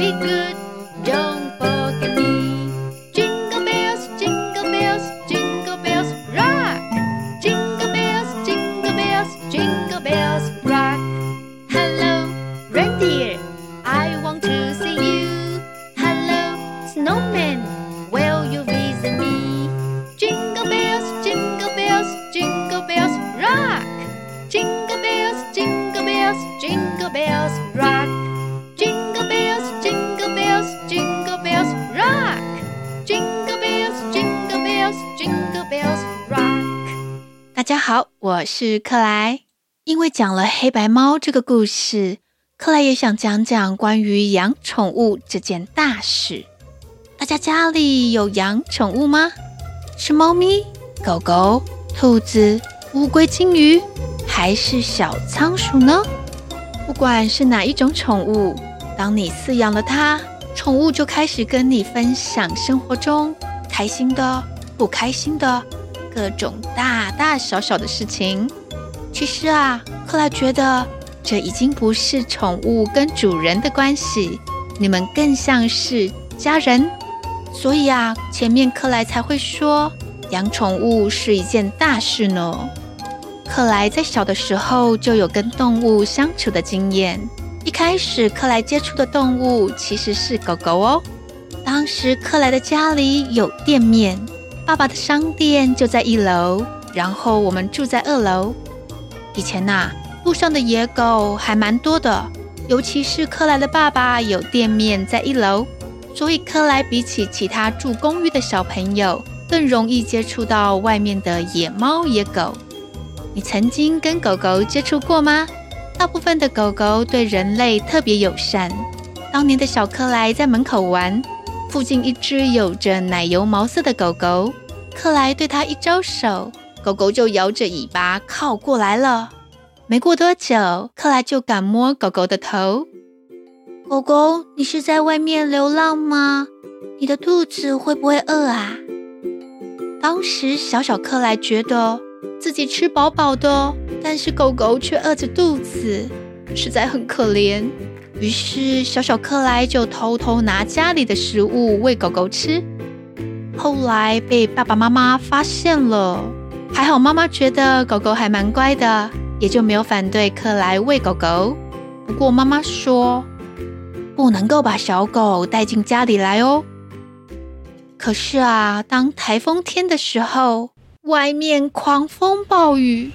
be good. Don't forget me. Jingle bells, jingle bells, jingle bells rock. Jingle bells, jingle bells, jingle bells rock. Hello, reindeer. I want to see you. Hello, snowman. Will you visit me? Jingle bells, jingle bells, jingle bells rock. Jingle bells, jingle bells, jingle bells rock. 大家好，我是克莱。因为讲了黑白猫这个故事，克莱也想讲讲关于养宠物这件大事。大家家里有养宠物吗？是猫咪、狗狗、兔子、乌龟、金鱼，还是小仓鼠呢？不管是哪一种宠物，当你饲养了它，宠物就开始跟你分享生活中开心的、不开心的各种大大小小的事情。其实啊，克莱觉得这已经不是宠物跟主人的关系，你们更像是家人。所以啊，前面克莱才会说养宠物是一件大事呢。克莱在小的时候就有跟动物相处的经验。一开始，克莱接触的动物其实是狗狗哦。当时，克莱的家里有店面，爸爸的商店就在一楼，然后我们住在二楼。以前呐、路上的野狗还蛮多的，尤其是克莱的爸爸有店面在一楼，所以克莱比起其他住公寓的小朋友，更容易接触到外面的野猫野狗。你曾经跟狗狗接触过吗？大部分的狗狗对人类特别友善。当年的小克莱在门口玩，附近一只有着奶油毛色的狗狗，克莱对它一招手，狗狗就摇着尾巴靠过来了。没过多久，克莱就敢摸狗狗的头。狗狗，你是在外面流浪吗？你的肚子会不会饿啊？当时小小克莱觉得。自己吃饱饱的，但是狗狗却饿着肚子，实在很可怜。于是小小克莱就偷偷拿家里的食物喂狗狗吃。后来被爸爸妈妈发现了，还好妈妈觉得狗狗还蛮乖的，也就没有反对克莱喂狗狗。不过妈妈说，不能够把小狗带进家里来哦。可是啊，当台风天的时候，外面狂风暴雨，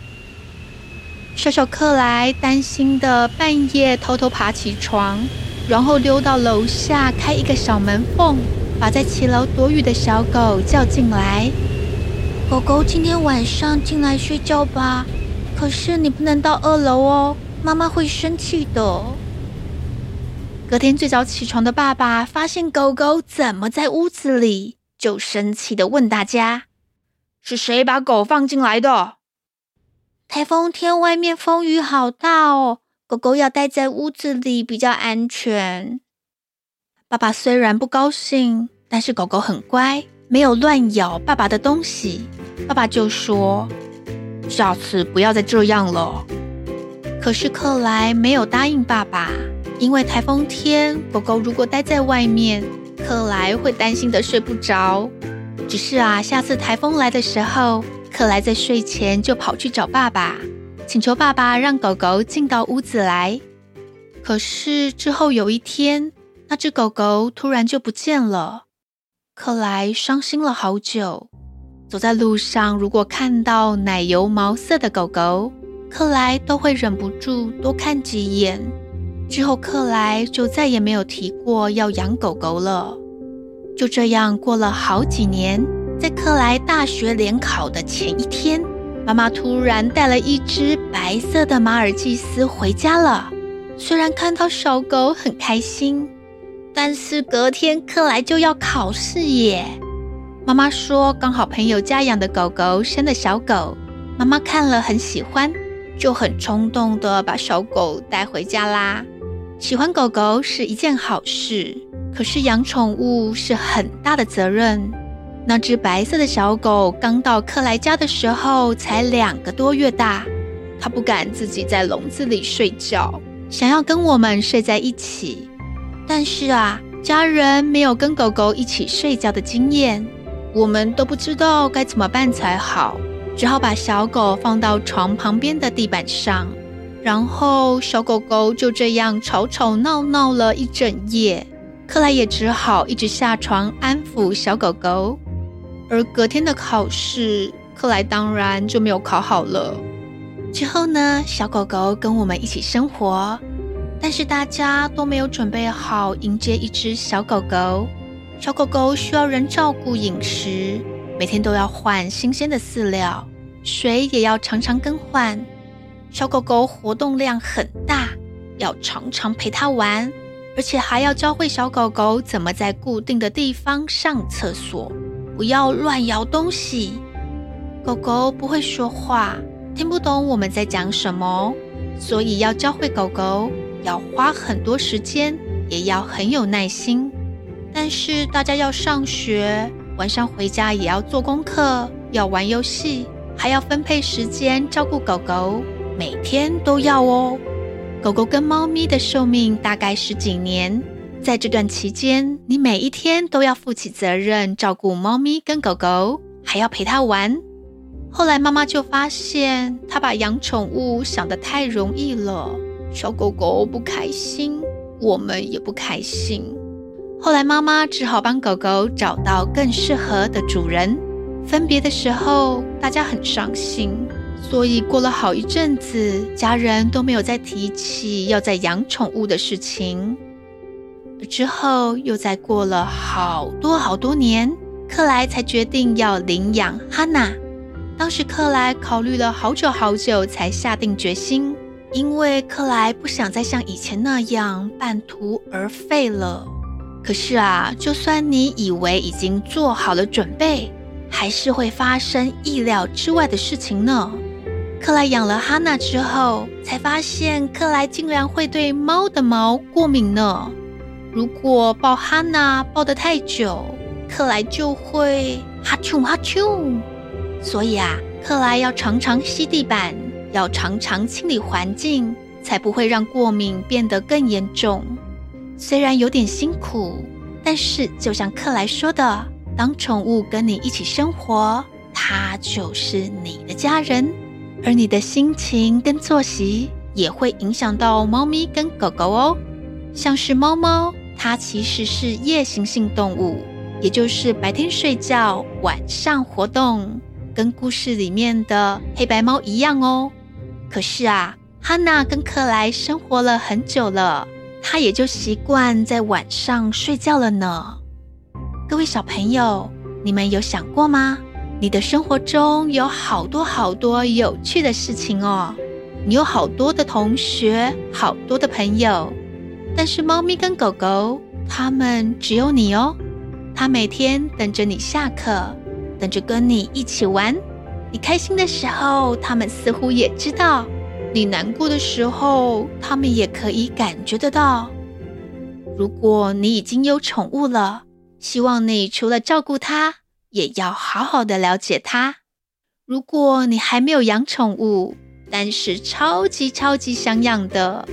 小小克莱担心的半夜偷偷爬起床，然后溜到楼下开一个小门缝，把在骑楼躲雨的小狗叫进来。狗狗今天晚上进来睡觉吧，可是你不能到二楼哦，妈妈会生气的。隔天最早起床的爸爸发现狗狗怎么在屋子里，就生气的问大家。是谁把狗放进来的？台风天外面风雨好大哦，狗狗要待在屋子里比较安全。爸爸虽然不高兴，但是狗狗很乖，没有乱咬爸爸的东西。爸爸就说：“下次不要再这样了。”可是克莱没有答应爸爸，因为台风天狗狗如果待在外面，克莱会担心的睡不着。只是啊，下次台风来的时候，克莱在睡前就跑去找爸爸，请求爸爸让狗狗进到屋子来。可是之后有一天，那只狗狗突然就不见了，克莱伤心了好久。走在路上，如果看到奶油毛色的狗狗，克莱都会忍不住多看几眼。之后，克莱就再也没有提过要养狗狗了。就这样过了好几年，在克莱大学联考的前一天，妈妈突然带了一只白色的马尔济斯回家了。虽然看到小狗很开心，但是隔天克莱就要考试耶。妈妈说，刚好朋友家养的狗狗生了小狗，妈妈看了很喜欢，就很冲动的把小狗带回家啦。喜欢狗狗是一件好事。可是养宠物是很大的责任。那只白色的小狗刚到克莱家的时候才两个多月大，它不敢自己在笼子里睡觉，想要跟我们睡在一起。但是啊，家人没有跟狗狗一起睡觉的经验，我们都不知道该怎么办才好，只好把小狗放到床旁边的地板上，然后小狗狗就这样吵吵闹闹了一整夜。克莱也只好一直下床安抚小狗狗，而隔天的考试，克莱当然就没有考好了。之后呢，小狗狗跟我们一起生活，但是大家都没有准备好迎接一只小狗狗。小狗狗需要人照顾饮食，每天都要换新鲜的饲料，水也要常常更换。小狗狗活动量很大，要常常陪它玩，而且还要教会小狗狗怎么在固定的地方上厕所，不要乱咬东西。狗狗不会说话，听不懂我们在讲什么，所以要教会狗狗要花很多时间，也要很有耐心。但是大家要上学，晚上回家也要做功课，要玩游戏，还要分配时间照顾狗狗，每天都要哦。狗狗跟猫咪的寿命大概十几年，在这段期间，你每一天都要负起责任照顾猫咪跟狗狗，还要陪它玩。后来妈妈就发现，她把养宠物想得太容易了，小狗狗不开心，我们也不开心。后来妈妈只好帮狗狗找到更适合的主人。分别的时候，大家很伤心，所以过了好一阵子，家人都没有再提起要再养宠物的事情。之后又再过了好多好多年，克莱才决定要领养哈娜。当时克莱考虑了好久好久，才下定决心，因为克莱不想再像以前那样半途而废了。可是啊，就算你以为已经做好了准备，还是会发生意料之外的事情呢。克莱养了哈娜之后，才发现克莱竟然会对猫的毛过敏呢。如果抱哈娜抱得太久，克莱就会哈啾哈啾。所以啊，克莱要常常吸地板，要常常清理环境，才不会让过敏变得更严重。虽然有点辛苦，但是就像克莱说的，当宠物跟你一起生活，它就是你的家人，而你的心情跟作息也会影响到猫咪跟狗狗哦。像是猫猫，它其实是夜行性动物，也就是白天睡觉，晚上活动。跟故事里面的黑白猫一样哦，可是啊，哈娜跟克莱生活了很久了，她也就习惯在晚上睡觉了呢。各位小朋友，你们有想过吗？你的生活中有好多好多有趣的事情哦，你有好多的同学，好多的朋友，但是猫咪跟狗狗，它们只有你哦，它每天等着你下课。等着跟你一起玩，你开心的时候，它们似乎也知道；你难过的时候，它们也可以感觉得到。如果你已经有宠物了，希望你除了照顾它，也要好好的了解它。如果你还没有养宠物，但是超级超级想养的，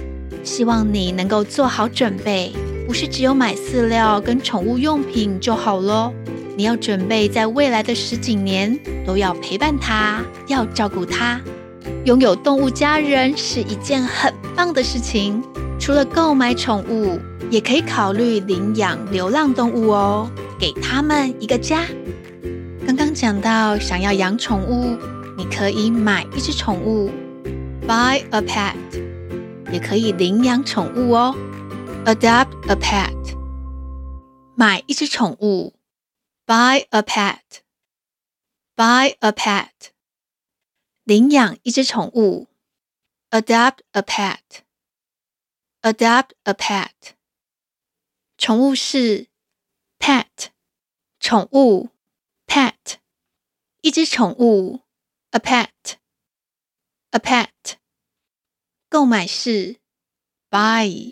希望你能够做好准备，不是只有买饲料跟宠物用品就好咯。你要准备在未来的十几年都要陪伴它，要照顾它。拥有动物家人是一件很棒的事情。除了购买宠物，也可以考虑领养流浪动物哦，给他们一个家。刚刚讲到，想要养宠物，你可以买一只宠物，buy a pet，也可以领养宠物哦，adopt a pet，买一只宠物。Buy a pet. Buy a pet. 领养一只宠物。Adopt a pet. Adopt a pet. 宠物是 pet，宠物 pet，一只宠物 a pet，a pet。购买是 buy，buy，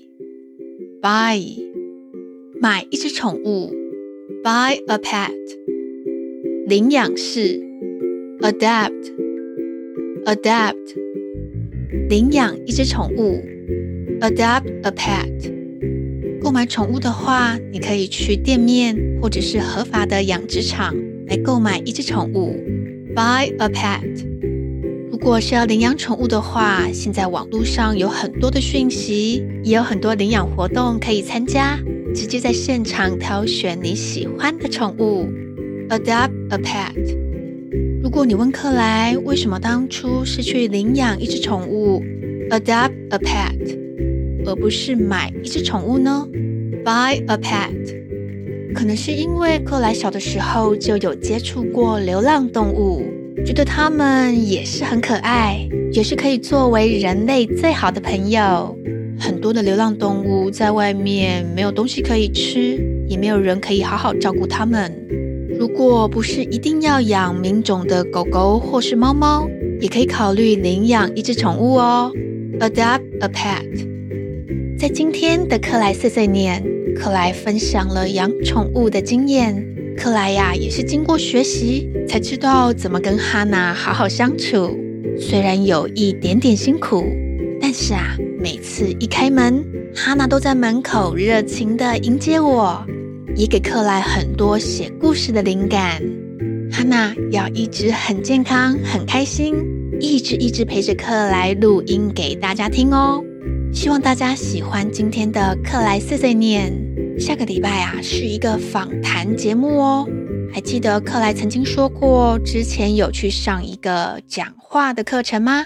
买一只宠物。Buy a pet，领养是 adopt，adopt，领养一只宠物，adopt a pet。购买宠物的话，你可以去店面或者是合法的养殖场来购买一只宠物，Buy a pet。如果是要领养宠物的话，现在网络上有很多的讯息，也有很多领养活动可以参加。直接在现场挑选你喜欢的宠物，adopt a pet。如果你问克莱为什么当初是去领养一只宠物，adopt a pet，而不是买一只宠物呢？Buy a pet。可能是因为克莱小的时候就有接触过流浪动物，觉得它们也是很可爱，也是可以作为人类最好的朋友。很多的流浪动物在外面没有东西可以吃，也没有人可以好好照顾它们。如果不是一定要养名种的狗狗或是猫猫，也可以考虑领养一只宠物哦。Adopt a pet。在今天的克莱碎碎念，克莱分享了养宠物的经验。克莱呀，也是经过学习才知道怎么跟哈娜好好相处。虽然有一点点辛苦，但是啊，每次一开门，哈娜都在门口热情地迎接我，也给克莱很多写故事的灵感。哈娜要一直很健康、很开心，一直一直陪着克莱录音给大家听哦。希望大家喜欢今天的克莱碎碎念。下个礼拜啊，是一个访谈节目哦。还记得克莱曾经说过，之前有去上一个讲话的课程吗？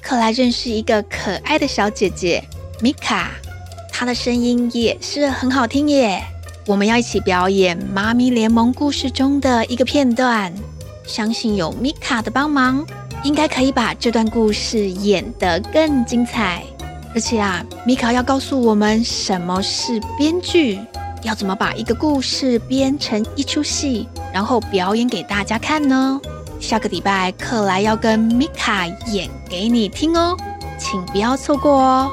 克莱认识一个可爱的小姐姐米卡，她的声音也是很好听耶。我们要一起表演《妈咪联盟》故事中的一个片段，相信有米卡的帮忙，应该可以把这段故事演得更精彩。而且啊，米卡要告诉我们什么是编剧，要怎么把一个故事编成一出戏，然后表演给大家看呢？下个礼拜克莱要跟米卡演给你听哦，请不要错过哦。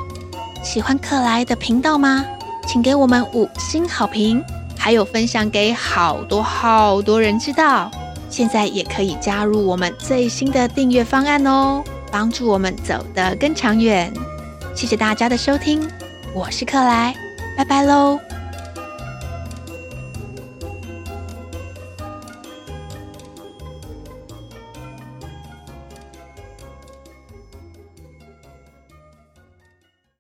喜欢克莱的频道吗？请给我们五星好评，还有分享给好多好多人知道。现在也可以加入我们最新的订阅方案哦，帮助我们走得更长远。谢谢大家的收听，我是克莱，拜拜喽。